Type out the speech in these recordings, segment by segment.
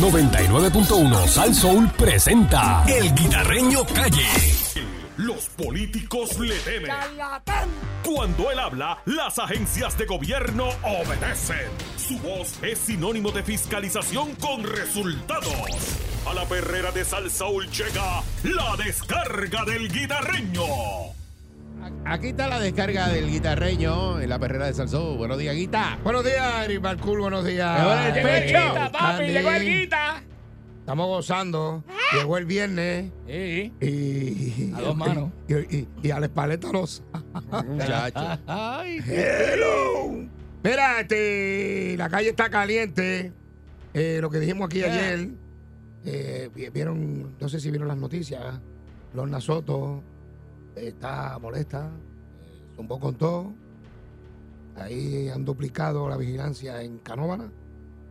99.1 Sal Soul presenta El Guitarreño Calle. Los políticos le temen. Cuando él habla, las agencias de gobierno obedecen. Su voz es sinónimo de fiscalización con resultados. A la perrera de Sal Soul llega la descarga del guitarreño. Aquí está la descarga del guitarreño en la perrera de Salsó. Buenos días, Guita. Buenos días, Eric Balcool, buenos días. Eh, llegó el Guita, papi, Candy. llegó el guita. Estamos gozando. Llegó el viernes Sí. y. A dos manos. Y, y, y a la espaleta los. Muchacho. Ay. Hello. Mira, este, la calle está caliente. Eh, lo que dijimos aquí Yeah. ayer. eh, vi- vieron, no sé si vieron las noticias. Lorna Soto eh, está molesta. eh, zumbó con todo. Ahí han duplicado la vigilancia en Canóvana.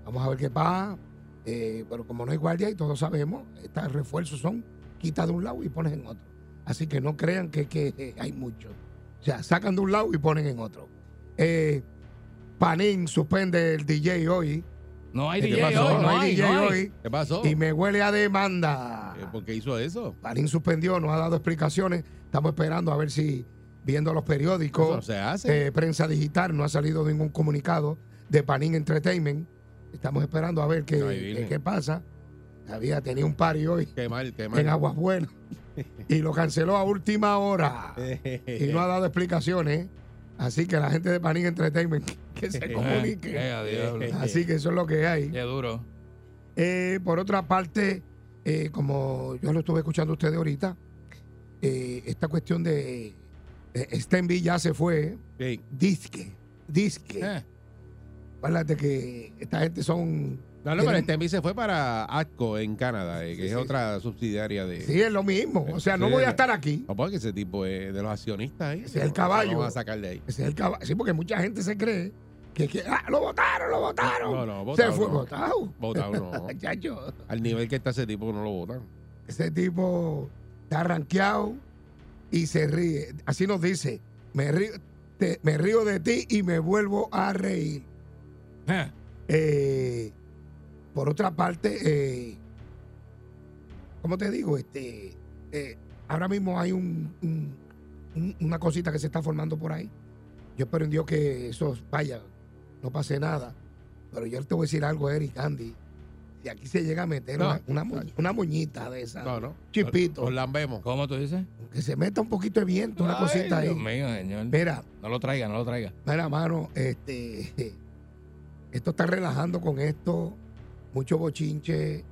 Vamos a ver qué pasa. Eh, pero como no hay guardia y todos sabemos, estos refuerzos son quita de un lado y pones en otro. Así que no crean que, que, eh, hay mucho. O sea, sacan de un lado y ponen en otro. Eh, Panín suspende el DJ hoy. No hay ¿Qué DJ pasó? hoy, no, hay DJ no hay. hoy. ¿Qué pasó? Y me huele a demanda. ¿Por qué hizo eso? Panín suspendió, no ha dado explicaciones. Estamos esperando a ver si, viendo los periódicos, se hace. eh, prensa digital, no ha salido ningún comunicado de Panín Entertainment. Estamos esperando a ver qué, qué, qué pasa. Había tenido un party hoy Qué mal, qué mal. en Aguas Buenas y lo canceló a última hora y no ha dado explicaciones. Así que la gente de Panín Entertainment que se comunique. eh. Así que eso es lo que hay. Qué duro. Eh, por otra parte, eh, como yo lo estuve escuchando a ustedes ahorita, eh, esta cuestión de eh, Stenby ya se fue, Sí. disque, disque. Eh, Acuérdate que esta gente son... No, no, pero envío se fue para ATCO en Canadá, eh, que Sí, es sí. otra subsidiaria de. Sí, es lo mismo. O sea, no voy a estar aquí. No, porque ese tipo es de los accionistas ahí. Ese es el caballo. no a sacar de ahí. Ese es el caballo. Sí, porque mucha gente se cree que, que, ah, lo votaron, lo votaron. No, no, se fue no. votado. Votado no. Al nivel que está ese tipo no lo votan. ese tipo está ranqueado y se ríe. Así nos dice, me río, te- me río de ti y me vuelvo a reír. eh. Eh, por otra parte, eh, ¿cómo te digo? Este, eh, ahora mismo hay un, un- un- una cosita que se está formando por ahí. Yo espero en Dios que eso vaya, no pase nada. Pero yo te voy a decir algo, Eric, Andy. Si aquí se llega a meter No. una, una, una moñita de esa, No, no. Chipito. Nos lambemos. ¿Cómo tú dices? que se meta un poquito de viento, una Ay, cosita ahí. Dios mío, señor. Mira, No lo traiga, no lo traiga. Mira, mano, este, esto está relajando con esto, mucho bochinche,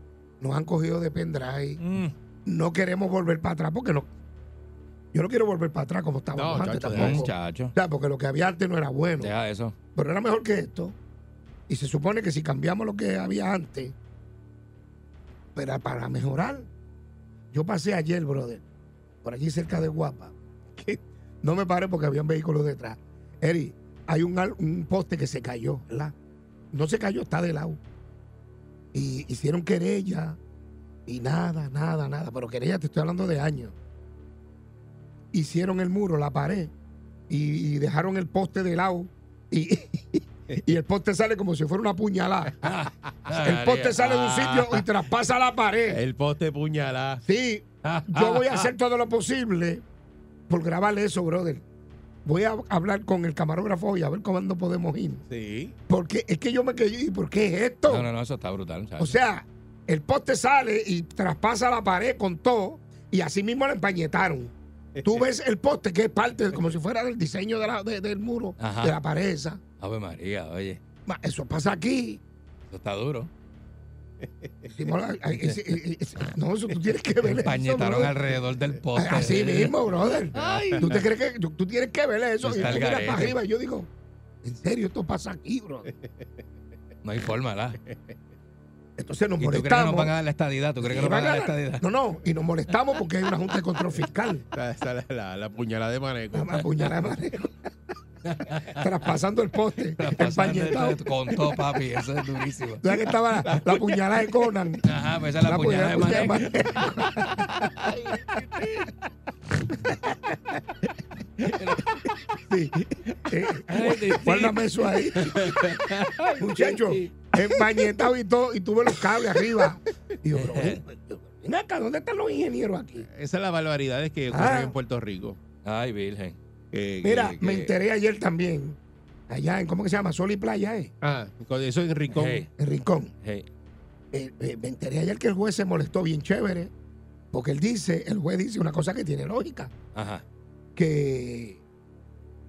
nos han cogido de pendrive, Mm. no queremos volver para atrás porque no, yo no quiero volver para atrás como estábamos No, antes chacho, tampoco. Muchacho. O sea, porque lo que había antes no era bueno, Deja eso. pero era mejor que esto. Y se supone que si cambiamos lo que había antes, pero para mejorar, yo pasé ayer, brother, por allí cerca de Guapa, no me paré porque había un vehículo detrás. Eri, hay un, un poste que se cayó. No se cayó, está de lado. Y hicieron querella y nada, nada, nada. Pero querella, te estoy hablando de años. Hicieron el muro, la pared, y, dejaron el poste de lado. el poste sale como si fuera una puñalada. El poste sale de un sitio y traspasa la pared. El poste puñalá. Sí, yo voy a hacer todo lo posible por grabarle eso, brother. Voy a hablar con el camarógrafo y a ver cuándo podemos ir. Sí. Porque es que yo me quedé, ¿y por qué es esto? No, no, no, eso está brutal. O sea, el poste sale y traspasa la pared con todo y así mismo la empañetaron. Tú ves el poste que es parte, como si fuera del diseño de la- de- del muro, Ajá. de la pared esa. Ave María, oye. Ma, Eso pasa aquí. Eso está duro. Hicimos la- ay, ese- ese- ese- no, eso tú tienes que ver eso, Pañetaron brother. alrededor del poste. Así mismo, brother. ¿Tú, te crees que, tú, tú tienes que ver eso? Y Está tú el miras garete. para arriba y yo digo, ¿en serio esto pasa aquí, bro? No hay forma, ¿verdad? Entonces nos ¿Y tú crees que molestamos. nos van a dar la estadidad? ¿Tú crees que Y nos van a dar la estadidad? No, no, y nos molestamos porque hay una junta de control fiscal. La, la puñalada de maneco. La puñalada de manejo. Traspasando el poste, Pasando empañetado. esto Con todo, papi. Eso es durísimo. ¿Sabes que estaba la, la puñalada de Conan? Ajá, pues esa es la, puñalada de puñalada manejo. Sí. Eh, guárdame eso ahí. Muchacho, empañetado y todo, y tuve los cables arriba. Y yo, ven acá, ¿dónde están los ingenieros aquí? Esa es la barbaridad que ocurre Ah. en Puerto Rico. Ay, virgen. Que- Mira, que- me enteré ayer también, allá en, ¿cómo que se llama? Sol y Playa, ¿eh? Ah, con eso en Rincón. Hey, En Rincón. hey. Eh, eh, me enteré ayer que el juez se molestó bien chévere, porque él dice, el juez dice una cosa que tiene lógica, Ajá. que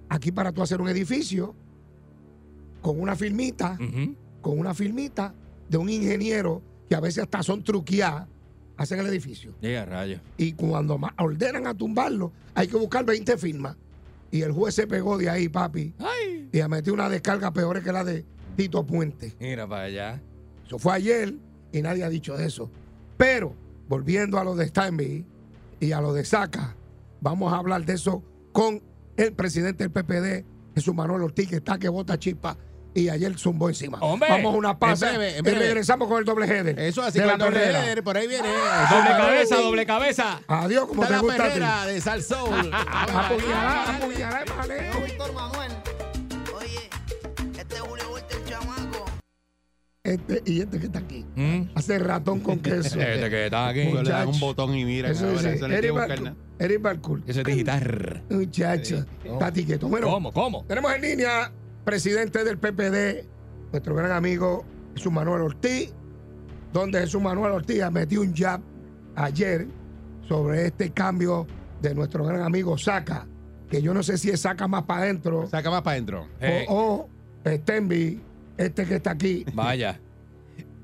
aquí para tú hacer un edificio, con una firmita, Ujú. con una firmita de un ingeniero que a veces hasta son truqueadas, hacen el edificio. Llega rayo. Y cuando ordenan a tumbarlo, hay que buscar 20 firmas. Y el juez se pegó de ahí, papi, Ay. y metió una descarga peor que la de Tito Puente. Mira para allá. Eso fue ayer y nadie ha dicho de eso. Pero, volviendo a lo de Steinby y a lo de Saca, vamos a hablar de eso con el presidente del PPD, Jesús Manuel Ortiz, que está que bota chispa y ayer zumbó encima. ¡Hombre! Vamos a una pausa y regresamos con el doble header. Eso así de perrera. leer, por ahí viene. Doble cabeza, doble cabeza. Adiós, como Está te la gusta a ti. de Salsoul. Apuñalá, maleo. Víctor Manuel. Oye, este es Julio Volta, el chamaco. Este, y este que está aquí. Mm. Hace ratón con queso. Este que está aquí. Porque le dan un Muchacho. botón y mira, Eso que Eric. Eric. Eso es digital. Muchacho, está quieto. Bueno, ¿Cómo? ¿Cómo? Tenemos en línea presidente del PPD, nuestro gran amigo Jesús Manuel Ortiz, donde Jesús Manuel Ortiz metió un jab ayer sobre este cambio de nuestro gran amigo Saca, que yo no sé si es Saca más para adentro Saca más para adentro. Hey, o, o Stenby, este que está aquí. Vaya.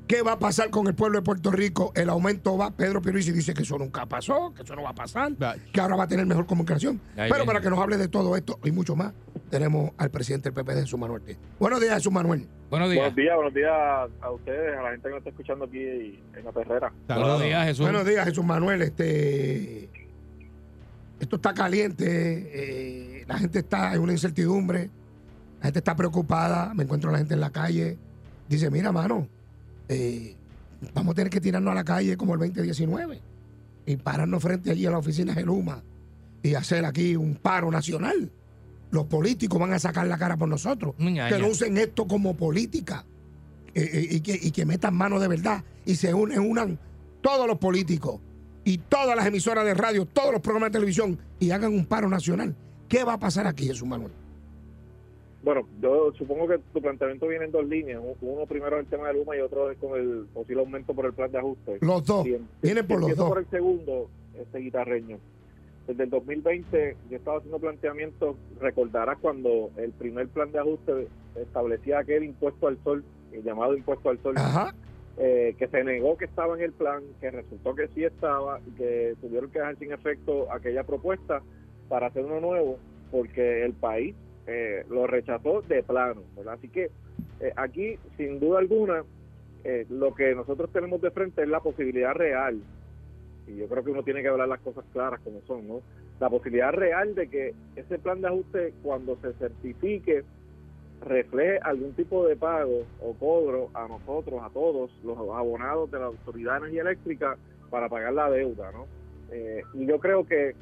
¿Qué va a pasar con el pueblo de Puerto Rico? El aumento va. Pedro Pierluisi dice que eso nunca pasó, que eso no va a pasar, que ahora va a tener mejor comunicación. Ahí Pero viene. para que nos hable de todo esto y mucho más, tenemos al presidente del PPD, Jesús Manuel. Ortiz. Buenos días, Jesús Manuel. Buenos días. Buenos días, buenos días a ustedes, a la gente que nos está escuchando aquí en la perrera. Buenos días, Jesús. Buenos días, Jesús Manuel. Este, esto está caliente, eh, la gente está en una incertidumbre, la gente está preocupada, me encuentro a la gente en la calle, dice, mira, mano, eh, vamos a tener que tirarnos a la calle como el 2019 y pararnos frente allí a la oficina de Luma y hacer aquí un paro nacional. Los políticos van a sacar la cara por nosotros. Que no usen esto como política eh, eh, y, que, y que metan mano de verdad y se unen, unan todos los políticos y todas las emisoras de radio, todos los programas de televisión y hagan un paro nacional. ¿Qué va a pasar aquí, Jesús Manuel? Bueno, yo supongo que tu planteamiento viene en dos líneas. Uno primero es el tema de Luma y otro es con el posible aumento por el plan de ajuste. Los dos. Bien. Vienen por los dos. por el segundo, este guitarreño. Desde el 2020 yo estaba haciendo planteamientos, recordarás cuando el primer plan de ajuste establecía aquel impuesto al sol, el llamado impuesto al sol, Ajá. eh, que se negó que estaba en el plan, que resultó que sí estaba, y que tuvieron que dejar sin efecto aquella propuesta para hacer uno nuevo, porque el país eh, lo rechazó de plano. ¿verdad? Así que eh, aquí, sin duda alguna, eh, lo que nosotros tenemos de frente es la posibilidad real, y yo creo que uno tiene que hablar las cosas claras como son, ¿no? La posibilidad real de que ese plan de ajuste, cuando se certifique, refleje algún tipo de pago o cobro a nosotros, a todos los abonados de la Autoridad de Energía Eléctrica para pagar la deuda, ¿no? Eh, y yo creo que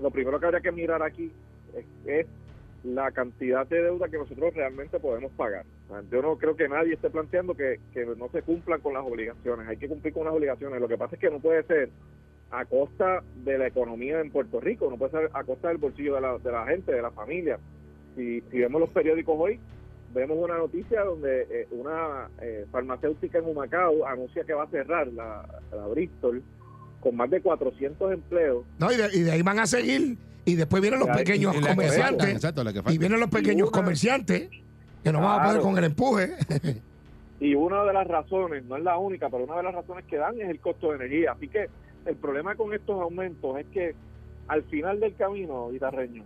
lo primero que habría que mirar aquí es, es la cantidad de deuda que nosotros realmente podemos pagar. Yo no creo que nadie esté planteando que, que no se cumplan con las obligaciones. Hay que cumplir con las obligaciones. Lo que pasa es que no puede ser a costa de la economía en Puerto Rico, no puede ser a costa del bolsillo de la, de la gente, de la familia. Si, si vemos los periódicos hoy, vemos una noticia donde eh, una eh, farmacéutica en Humacao anuncia que va a cerrar la, la Bristol con más de 400 empleos. No, y de ahí van a seguir. Y después vienen los pequeños Y comerciantes. exacto, Y vienen los pequeños una- comerciantes que no van a poder Claro. con el empuje. Y una de las razones, no es la única, pero una de las razones que dan es el costo de energía. Así que el problema con estos aumentos es que al final del camino, guitarreño,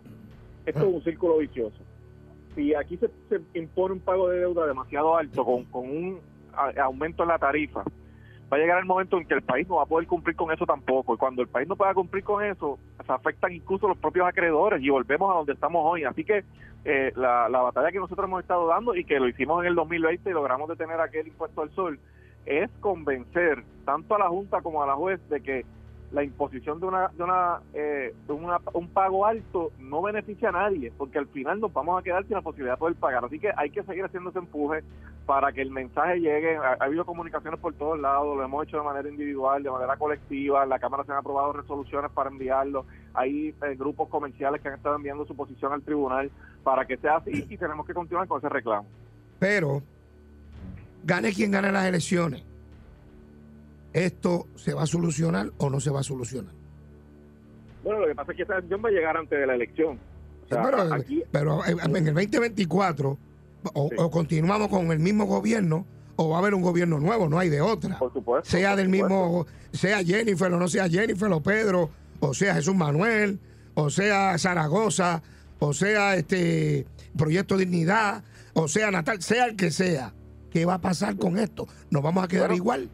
esto es un círculo vicioso. Si aquí se, se impone un pago de deuda demasiado alto con, con un aumento en la tarifa, va a llegar el momento en que el país no va a poder cumplir con eso tampoco. Y cuando el país no pueda cumplir con eso, se afectan incluso los propios acreedores y volvemos a donde estamos hoy. Así que eh, la, la batalla que nosotros hemos estado dando y que lo hicimos en el 2020 y logramos detener aquel impuesto al sol, es convencer tanto a la Junta como a la juez de que la imposición de una de una, eh, una- un pago alto no beneficia a nadie porque al final nos vamos a quedar sin la posibilidad de poder pagar. Así que hay que seguir haciendo ese empuje para que el mensaje llegue. Ha, ha habido comunicaciones por todos lados lo hemos hecho de manera individual de manera colectiva la cámara se han aprobado resoluciones para enviarlo. Hay eh, grupos comerciales que han estado enviando su posición al tribunal para que sea así y tenemos que continuar con ese reclamo. Pero, gane quien gane las elecciones, ¿esto se va a solucionar o no se va a solucionar? bueno lo que pasa es que esa decisión va a llegar antes de la elección o sea, pero, aquí pero en el 2024, o, Sí. o continuamos con el mismo gobierno, o va a haber un gobierno nuevo, no hay de otra. por supuesto Sea por del supuesto. mismo, sea Jennifer o no sea Jennifer o Pedro, o sea Jesús Manuel, o sea Zaragoza, o sea este Proyecto Dignidad, o sea Natal, sea el que sea. ¿Qué va a pasar con esto? ¿Nos vamos a quedar Bueno, igual?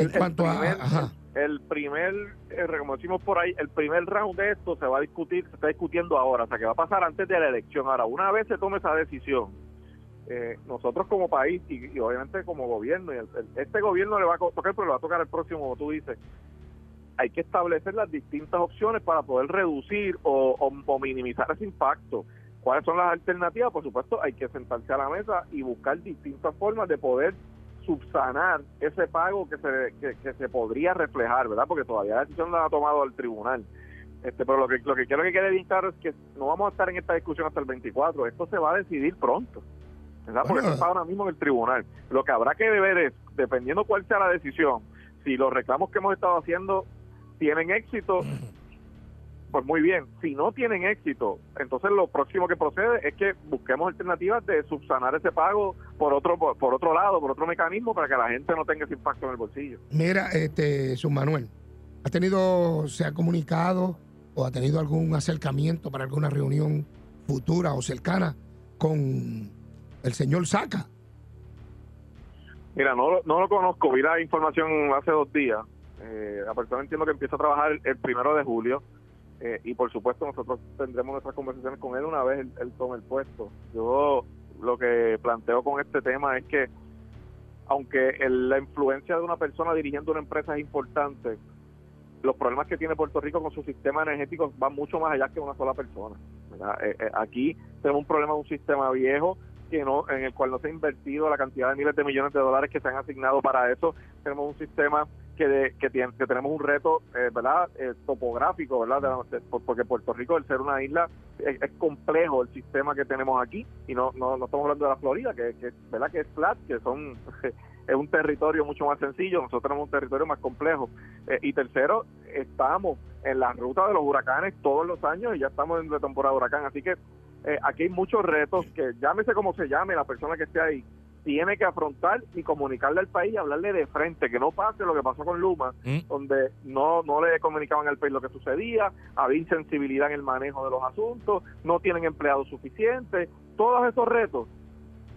En el, el cuanto primer, a. Ajá. el primer, eh, como decimos por ahí, el primer round de esto se va a discutir, se está discutiendo ahora, o sea que va a pasar antes de la elección. Ahora, una vez se tome esa decisión, eh, nosotros como país y, y obviamente como gobierno, y el- el- este gobierno le va a tocar, pero le va a tocar el próximo, como tú dices, hay que establecer las distintas opciones para poder reducir o, o- o minimizar ese impacto. ¿Cuáles son las alternativas? Por supuesto, hay que sentarse a la mesa y buscar distintas formas de poder subsanar ese pago que se, que, que se podría reflejar, ¿verdad? Porque todavía la decisión no la ha tomado el tribunal. Este, pero lo que, lo que quiero que quede bien claro es que no vamos a estar en esta discusión hasta el 24. Esto se va a decidir pronto, ¿verdad? Porque Bueno. esto está ahora mismo en el tribunal. Lo que habrá que ver es, dependiendo cuál sea la decisión, si los reclamos que hemos estado haciendo tienen éxito, pues muy bien. Si no tienen éxito, entonces lo próximo que procede es que busquemos alternativas de subsanar ese pago por otro por, por otro lado, por otro mecanismo, para que la gente no tenga ese impacto en el bolsillo. Mira, este, Manuel, ¿ha tenido, se ha comunicado o ha tenido algún acercamiento para alguna reunión futura o cercana con el señor Saca? Mira, no, lo- no lo conozco, vi la información hace dos días. Eh, la persona entiendo que empieza a trabajar el primero de julio eh, y por supuesto nosotros tendremos nuestras conversaciones con él una vez él, él tome el puesto. Yo lo que planteo con este tema es que aunque el- la influencia de una persona dirigiendo una empresa es importante, los problemas que tiene Puerto Rico con su sistema energético van mucho más allá que una sola persona. Eh, eh, aquí tenemos un problema de un sistema viejo que no en el cual no se ha invertido la cantidad de miles de millones de dólares que se han asignado para eso. Tenemos un sistema que, que, tiene, que tenemos un reto, eh, ¿verdad? Eh, topográfico, ¿verdad? Porque Puerto Rico, al ser una isla, es, es complejo el sistema que tenemos aquí y no, no, no estamos hablando de la Florida, que, que, ¿verdad? que es flat, que son es un territorio mucho más sencillo, nosotros tenemos un territorio más complejo. Eh, y tercero, estamos en la ruta de los huracanes todos los años y ya estamos en la temporada de huracán, así que eh, aquí hay muchos retos que llámese como se llame la persona que esté ahí tiene que afrontar y comunicarle al país y hablarle de frente, que no pase lo que pasó con Luma, Mm. donde no, no le comunicaban al país lo que sucedía, había insensibilidad en el manejo de los asuntos, no tienen empleados suficientes, todos esos retos,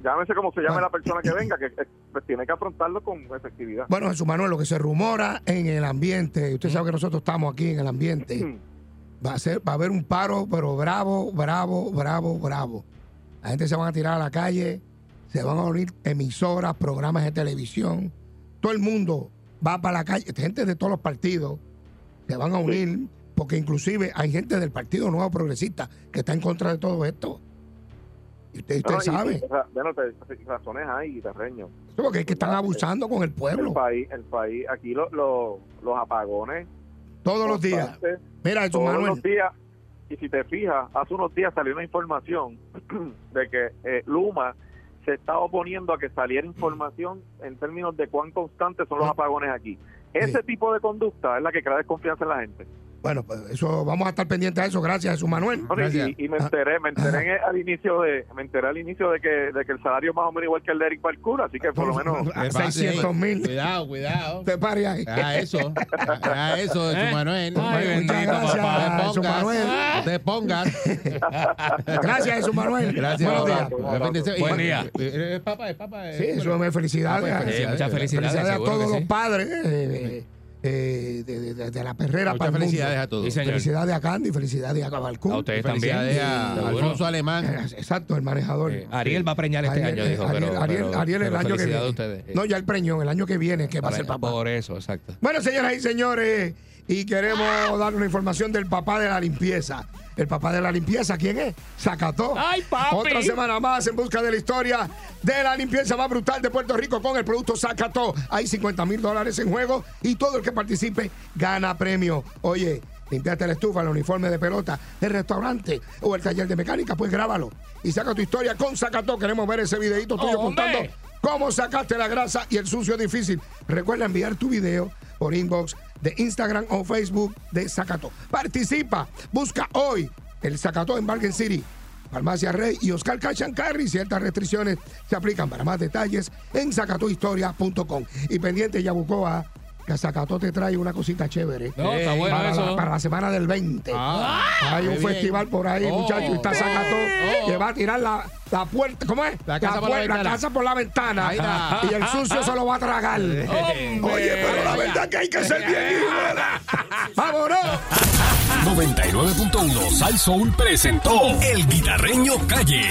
llámese como se llame la persona que venga, que pues, tiene que afrontarlo con efectividad. Bueno, Jesús Manuel, lo que se rumora en el ambiente, usted sabe que nosotros estamos aquí en el ambiente, va a ser, va a haber un paro, pero bravo, bravo, bravo, bravo. La gente se van a tirar a la calle, se van a unir emisoras, programas de televisión, todo el mundo va para la calle, gente de todos los partidos se van a unir, porque inclusive hay gente del Partido Nuevo Progresista que está en contra de todo esto. Y usted, usted No, sabe, bueno, razones hay, terreño. porque es que están abusando con el El pueblo país, el país, aquí lo- lo- los apagones todos los días. Mira, Jesús todos Manuel, los días. Y si te fijas, hace unos días salió una información de que eh, Luma se está oponiendo a que saliera información en términos de cuán constantes son los apagones aquí. Ese tipo de conducta es la que crea desconfianza en la gente. Bueno, pues eso vamos a estar pendientes de eso, gracias Jesús Manuel. Y- Gracias. y, y me enteré, me enteré en- al inicio de, me enteré al inicio de que, de que el salario es más o menos igual que el de Eric Balcura, así que por lo menos A ¿Qué pasa? 600 mil. Cuidado, cuidado. Te pare ahí. Ah, eso. Ah, eso, ¿Eh? Jesús Manuel. Ay, Muchas bendito, gracias, papá. Te Manuel. pongas. Te pongas. Gracias, Jesús Manuel. Gracias. Buenos días. Buen día. eh, Es papá, es papá. Sí, eso me felicidades. Ah, pues, muchas felicidades. Felicidades a todos los padres eh, eh, de, de- de- de la perrera Muchas para el mundo. felicidades a todos. Sí. Felicidades a Candy, felicidades a Cabalcún. A ustedes Felicidades también. a Seguro. Alfonso Alemán. Exacto, el manejador. Eh, Ariel va a preñar este Ariel, año, dijo. Ariel, pero, Ariel, pero- Ariel el pero año que viene. a ustedes. No, ya el preñón, el año que viene que va a ser papá. Por eso, exacto. Bueno, señoras y señores, y queremos dar una información del papá de la limpieza. El papá de la limpieza, ¿quién es? Zacató. ¡Ay, papi! Otra semana más en busca de la historia de la limpieza más brutal de Puerto Rico con el producto Zacató. Hay 50 mil dólares en juego y todo el que participe gana premio. Oye, limpiaste la estufa, el uniforme de pelota, el restaurante o el taller de mecánica, pues grábalo y saca tu historia con Zacató. Queremos ver ese videito tuyo contando cómo sacaste la grasa y el sucio difícil. Recuerda enviar tu video por inbox de Instagram o Facebook de Zacató. Participa, busca hoy el Zacató en Bargain City. Farmacia Rey y Oscar Cachancarri. Ciertas restricciones se aplican para más detalles en zacatohistoria.com. Y pendiente Yabucoa, que Zacató te trae una cosita chévere. No, está bueno para, eso. La, para la semana del 20. Ah, Hay un bien. festival por ahí, Oh, muchachos, y está Zacató oh. que va a tirar la, la puerta. ¿Cómo es? La casa por la ventana. casa por la ventana. Ahí está. Y el sucio se lo va a tragar. Oye, pero la verdad que hay que ser bien ¡Vámonos! 99.1 Sal Soul presentó El Guitarreño Calle.